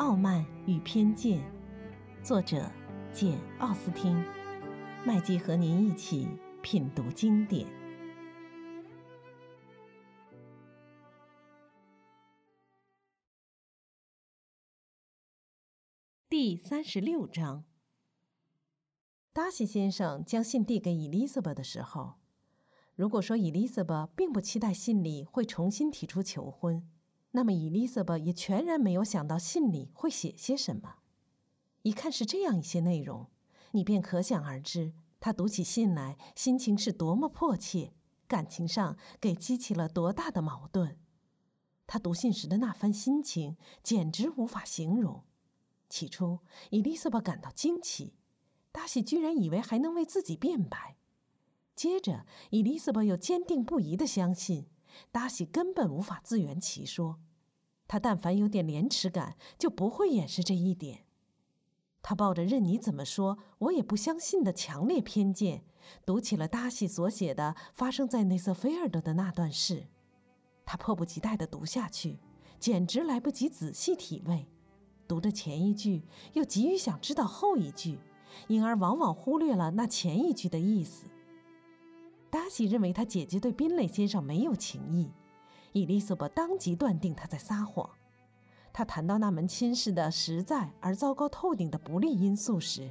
傲慢与偏见》，作者简·奥斯汀。麦基和您一起品读经典。第三十六章。达西先生将信递给伊丽莎白的时候，如果说伊丽莎白并不期待信里会重新提出求婚，那么伊丽莎白也全然没有想到信里会写些什么。一看是这样一些内容。你便可想而知，她读起信来心情是多么迫切，感情上给激起了多大的矛盾。他读信时的那番心情简直无法形容。起初，伊丽莎白感到惊奇，达西居然以为还能为自己辩白。接着，伊丽莎白又坚定不移地相信，达西根本无法自圆其说。他但凡有点廉耻感，就不会掩饰这一点。他抱着任你怎么说，我也不相信的强烈偏见，读起了达西所写的发生在内瑟菲尔德的那段事。他迫不及待地读下去，简直来不及仔细体味。读着前一句，又急于想知道后一句，因而往往忽略了那前一句的意思。达西认为他姐姐对宾蕾先生没有情意，伊丽莎白当即断定他在撒谎。他谈到那门亲事的实在而糟糕透顶的不利因素时，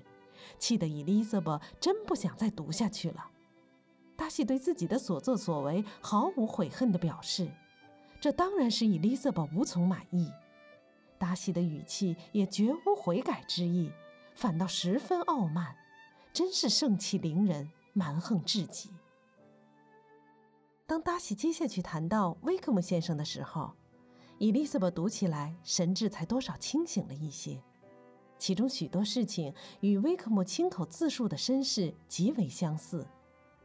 气得伊丽莎白真不想再读下去了。达西对自己的所作所为毫无悔恨地表示，这当然是伊丽莎白无从满意。达西的语气也绝无悔改之意，反倒十分傲慢，真是盛气凌人、蛮横至极。当达西接下去谈到威克姆先生的时候，伊丽莎白读起来神志才多少清醒了一些，其中许多事情与威克姆亲口自述的身世极为相似。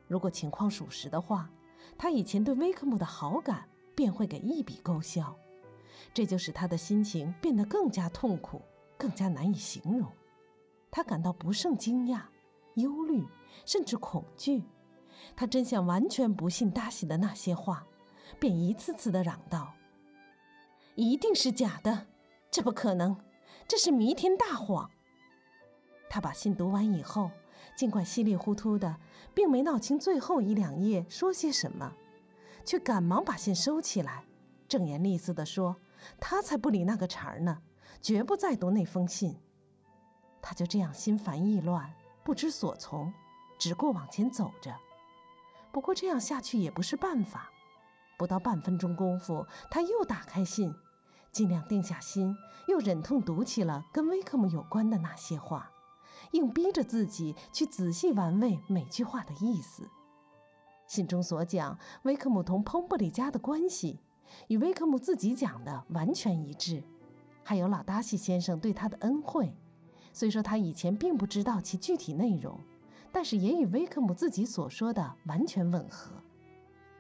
如果情况属实的话，他以前对威克姆的好感便会给一笔勾销，这就使他的心情变得更加痛苦，更加难以形容。他感到不胜惊讶、忧虑，甚至恐惧。他真想完全不信达西的那些话，便一次次地嚷道。一定是假的，这不可能，这是弥天大谎。他把信读完以后，尽管稀里糊涂的，并没闹清最后一两页说些什么，却赶忙把信收起来，正言厉色地说：“他才不理那个茬儿呢，绝不再读那封信。”他就这样心烦意乱，不知所从，只顾往前走着。不过这样下去也不是办法，不到半分钟功夫，他又打开信。尽量定下心，又忍痛读起了跟威克姆有关的那些话，硬逼着自己去仔细玩味每句话的意思。信中所讲威克姆同彭布里家的关系，与威克姆自己讲的完全一致。还有老达西先生对他的恩惠，虽说他以前并不知道其具体内容，但是也与威克姆自己所说的完全吻合。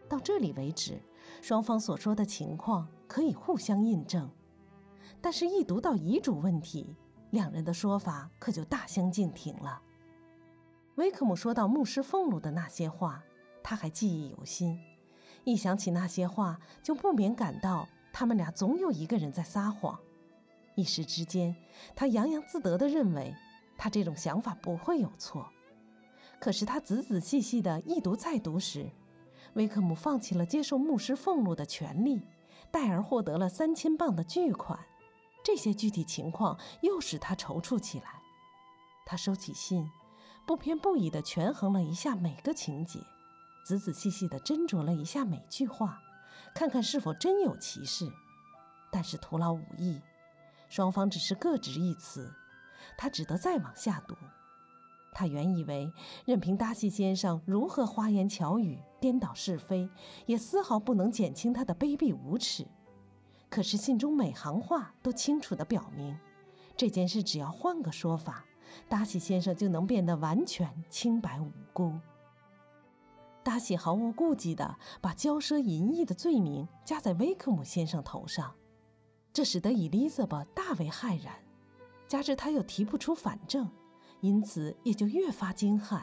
到这里为止，双方所说的情况可以互相印证，但是，一读到遗嘱问题，两人的说法可就大相径庭了。威克姆说到牧师俸禄的那些话，他还记忆犹新，一想起那些话，就不免感到他们俩总有一个人在撒谎。一时之间，他洋洋自得地认为他这种想法不会有错。可是，他仔仔细细地一读再读时，威克姆放弃了接受牧师俸禄的权利，代而获得了三千镑的巨款。这些具体情况又使他踌躇起来。他收起信，不偏不倚地权衡了一下每个情节，仔仔细细地斟酌了一下每句话，看看是否真有其事。但是徒劳无益，双方只是各执一词，他只得再往下读。他原以为，任凭达西先生如何花言巧语、颠倒是非，也丝毫不能减轻他的卑鄙无耻。可是信中每行话都清楚地表明，这件事只要换个说法，达西先生就能变得完全清白无辜。达西毫无顾忌地把骄奢淫逸的罪名加在威克姆先生头上，这使得伊丽莎白大为骇然，加之他又提不出反证。因此也就越发惊骇。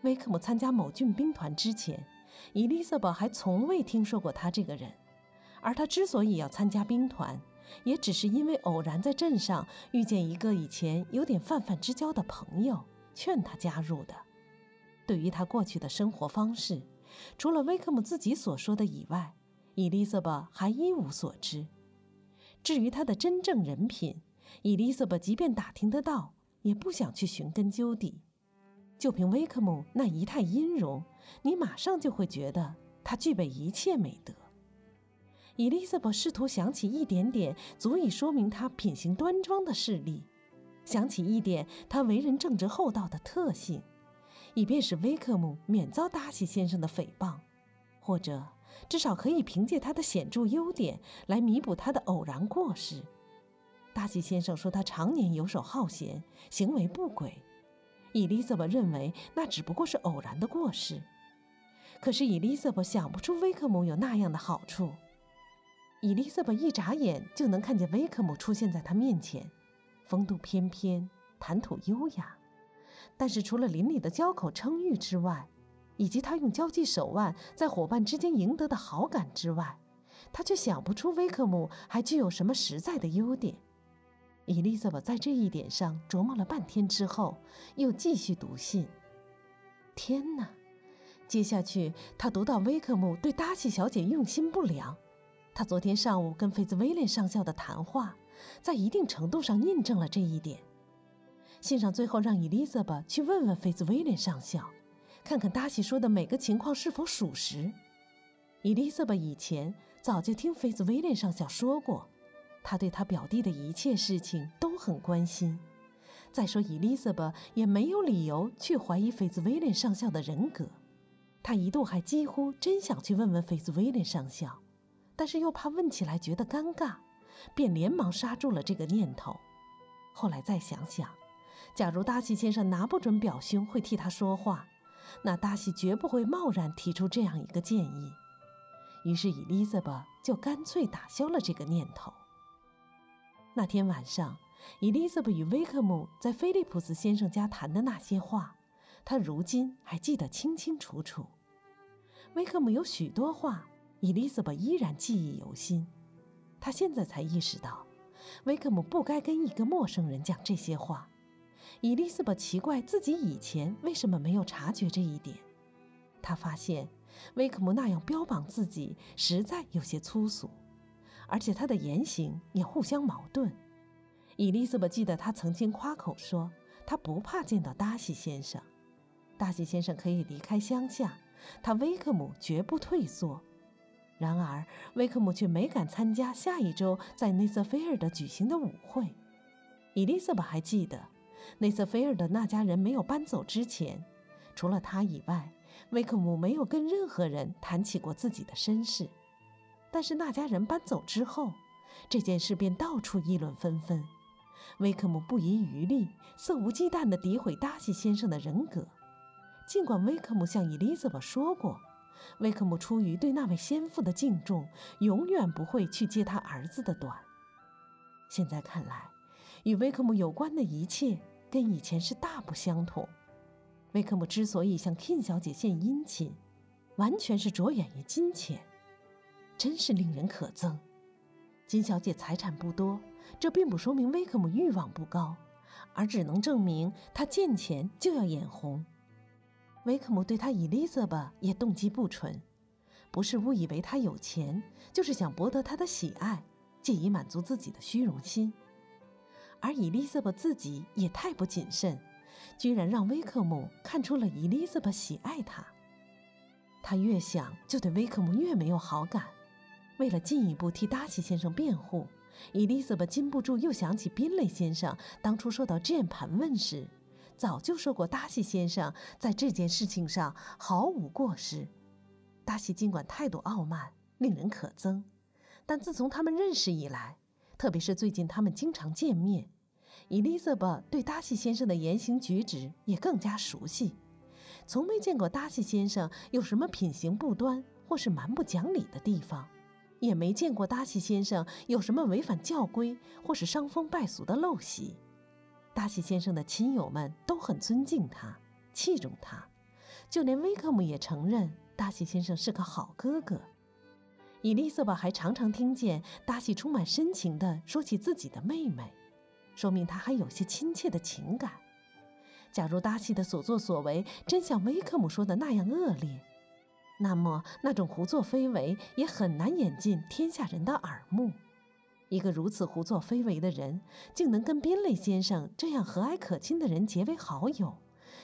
威克姆参加某郡兵团之前，伊丽莎白还从未听说过他这个人。而他之所以要参加兵团，也只是因为偶然在镇上遇见一个以前有点泛泛之交的朋友，劝他加入的。对于他过去的生活方式，除了威克姆自己所说的以外，伊丽莎白还一无所知。至于他的真正人品，伊丽莎白即便打听得到，也不想去寻根究底。就凭威克姆那仪态音容，你马上就会觉得他具备一切美德。伊丽莎白试图想起一点点足以说明他品行端庄的事例，想起一点他为人正直厚道的特性，以便使威克姆免遭达西先生的诽谤，或者至少可以凭借他的显著优点来弥补他的偶然过失。达西先生说他常年游手好闲，行为不轨。伊丽莎白认为那只不过是偶然的过失，可是伊丽莎白想不出威克姆有那样的好处。伊丽莎白一眨眼就能看见威克姆出现在她面前，风度翩翩，谈吐优雅。但是除了邻里的交口称誉之外，以及他用交际手腕在伙伴之间赢得的好感之外，他却想不出威克姆还具有什么实在的优点。伊丽莎白在这一点上琢磨了半天之后，又继续读信。天哪！接下去他读到威克姆对达西小姐用心不良。他昨天上午跟菲兹威廉上校的谈话，在一定程度上印证了这一点。信上最后让伊丽莎白去问问菲兹威廉上校，看看达西说的每个情况是否属实。伊丽莎白以前早就听菲兹威廉上校说过，他对他表弟的一切事情都很关心。再说，伊丽莎白也没有理由去怀疑菲兹威廉上校的人格。他一度还几乎真想去问问菲兹威廉上校。但是又怕问起来觉得尴尬，便连忙刹住了这个念头。后来再想想，假如达西先生拿不准表兄会替他说话，那达西绝不会贸然提出这样一个建议。于是伊丽莎白就干脆打消了这个念头。那天晚上，伊丽莎白与威克姆在菲利普斯先生家谈的那些话，她如今还记得清清楚楚。威克姆有许多话。伊丽莎白依然记忆犹新，她现在才意识到，威克姆不该跟一个陌生人讲这些话。伊丽莎白奇怪自己以前为什么没有察觉这一点。她发现，威克姆那样标榜自己实在有些粗俗，而且他的言行也互相矛盾。伊丽莎白记得他曾经夸口说，他不怕见到达西先生，达西先生可以离开乡下，他威克姆绝不退缩。然而，威克姆却没敢参加下一周在内瑟菲尔德举行的舞会。伊丽莎白还记得，内瑟菲尔德那家人没有搬走之前，除了他以外，威克姆没有跟任何人谈起过自己的身世。但是那家人搬走之后，这件事便到处议论纷纷。威克姆不遗余力、肆无忌惮地诋毁达西先生的人格，尽管威克姆向伊丽莎白说过。威克姆出于对那位先父的敬重，永远不会去揭他儿子的短。现在看来，与威克姆有关的一切跟以前是大不相同。威克姆之所以向 King 小姐献殷勤，完全是着眼于金钱，真是令人可憎。金小姐财产不多，这并不说明威克姆欲望不高，而只能证明他见钱就要眼红。威克姆对他伊丽莎白也动机不纯，不是误以为他有钱，就是想博得他的喜爱，借以满足自己的虚荣心。而伊丽莎白自己也太不谨慎，居然让威克姆看出了伊丽莎白喜爱他。他越想就对威克姆越没有好感。为了进一步替达西先生辩护，伊丽莎白禁不住又想起宾雷先生当初受到这样盘问时。早就说过，达西先生在这件事情上毫无过失。达西尽管态度傲慢，令人可憎，但自从他们认识以来，特别是最近他们经常见面，伊丽莎白对达西先生的言行举止也更加熟悉，从没见过达西先生有什么品行不端或是蛮不讲理的地方，也没见过达西先生有什么违反教规或是伤风败俗的陋习。达西先生的亲友们都很尊敬他，器重他，就连威克姆也承认达西先生是个好哥哥。伊丽莎白还常常听见达西充满深情地说起自己的妹妹，说明他还有些亲切的情感。假如达西的所作所为真像威克姆说的那样恶劣，那么那种胡作非为也很难引进天下人的耳目。一个如此胡作非为的人，竟能跟宾类先生这样和蔼可亲的人结为好友，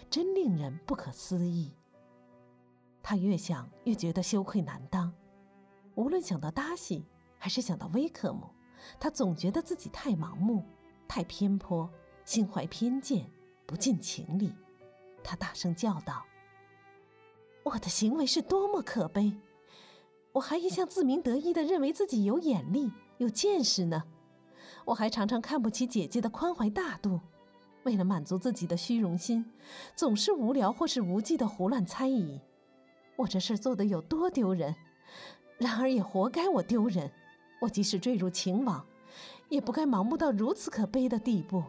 真令人不可思议。他越想越觉得羞愧难当。无论想到达西，还是想到威克姆，他总觉得自己太盲目、太偏颇，心怀偏见，不近情理。他大声叫道：“我的行为是多么可悲！我还一向自鸣得意的认为自己有眼力、有见识呢。我还常常看不起姐姐的宽怀大度，为了满足自己的虚荣心，总是无聊或是无忌的胡乱猜疑。我这事做得有多丢人！”然而也活该我丢人，我即使坠入情网，也不该盲目到如此可悲的地步。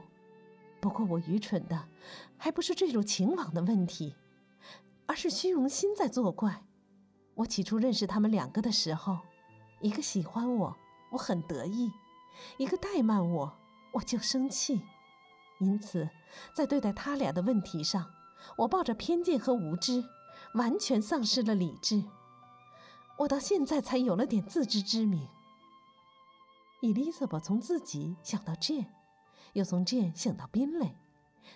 不过我愚蠢的，还不是坠入情网的问题，而是虚荣心在作怪。我起初认识他们两个的时候，一个喜欢我，我很得意；一个怠慢我，我就生气。因此，在对待他俩的问题上，我抱着偏见和无知，完全丧失了理智。我到现在才有了点自知之明。伊丽莎白从自己想到 Jane，又从 Jane 想到宾蕾，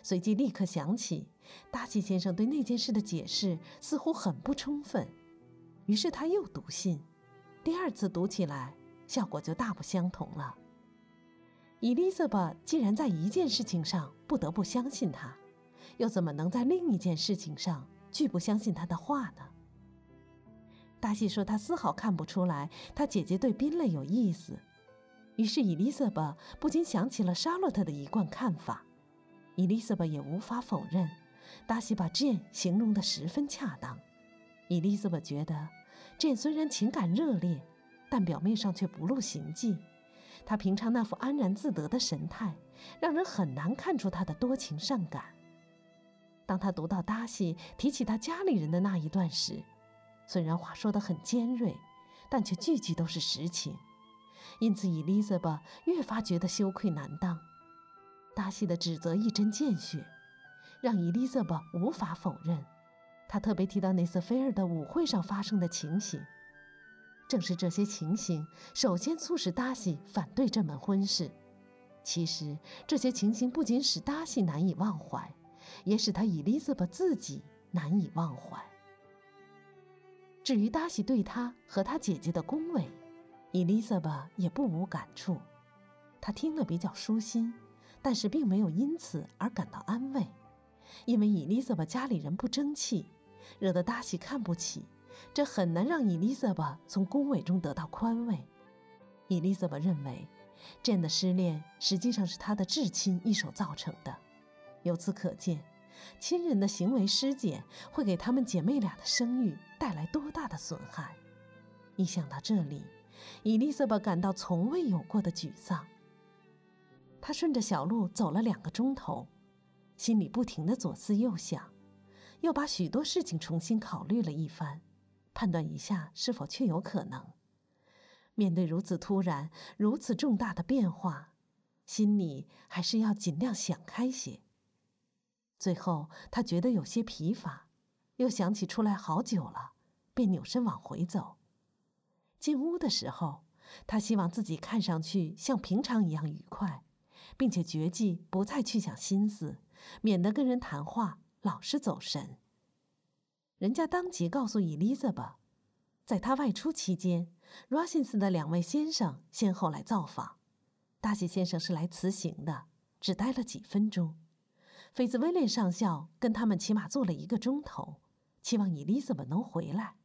随即立刻想起达西先生对那件事的解释似乎很不充分，于是他又读信。第二次读起来，效果就大不相同了。伊丽莎白既然在一件事情上不得不相信他，又怎么能在另一件事情上拒不相信他的话呢？达西说：“他丝毫看不出来，他姐姐对宾类有意思。”于是伊丽莎白不禁想起了沙洛特的一贯看法。伊丽莎白也无法否认，达西把 Jane 形容得十分恰当。伊丽莎白觉得，Jane 虽然情感热烈，但表面上却不露行迹。他平常那副安然自得的神态，让人很难看出他的多情善感。当他读到达西提起他家里人的那一段时，虽然话说得很尖锐，但却句句都是实情，因此伊丽莎白越发觉得羞愧难当。达西的指责一针见血，让伊丽莎白无法否认。他特别提到内瑟菲尔的舞会上发生的情形，正是这些情形首先促使达西反对这门婚事。其实这些情形不仅使达西难以忘怀，也使他伊丽莎白自己难以忘怀。至于达西对他和他姐姐的恭维，伊丽莎白也不无感触。她听了比较舒心，但是并没有因此而感到安慰，因为伊丽莎白家里人不争气，惹得达西看不起，这很难让伊丽莎白从恭维中得到宽慰。伊丽莎白认为，这样的失恋实际上是她的至亲一手造成的。由此可见。亲人的行为失检会给她们姐妹俩的声誉带来多大的损害？一想到这里，伊丽莎白感到从未有过的沮丧。他顺着小路走了两个钟头，心里不停地左思右想，又把许多事情重新考虑了一番，判断一下是否确有可能。面对如此突然、如此重大的变化，心里还是要尽量想开些。最后，他觉得有些疲乏，又想起出来好久了，便扭身往回走。进屋的时候，他希望自己看上去像平常一样愉快，并且决计不再去想心思，免得跟人谈话老是走神。人家当即告诉伊丽莎白，在他外出期间，s 辛斯的两位先生先后来造访。大喜先生是来辞行的，只待了几分钟。菲兹威廉上校跟他们起码坐了一个钟头，期望伊丽莎白能回来，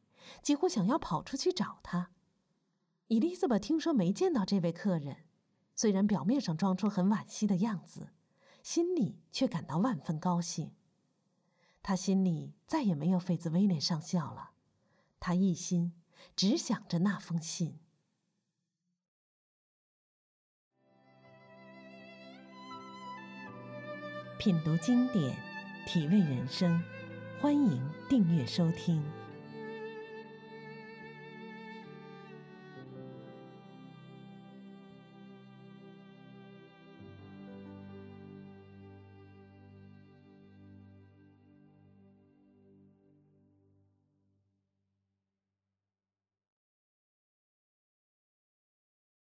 几乎想要跑出去找他。伊丽莎白听说没见到这位客人，虽然表面上装出很惋惜的样子，心里却感到万分高兴。他心里再也没有菲兹威廉上校了，他一心只想着那封信。品读经典，体味人生，欢迎订阅收听。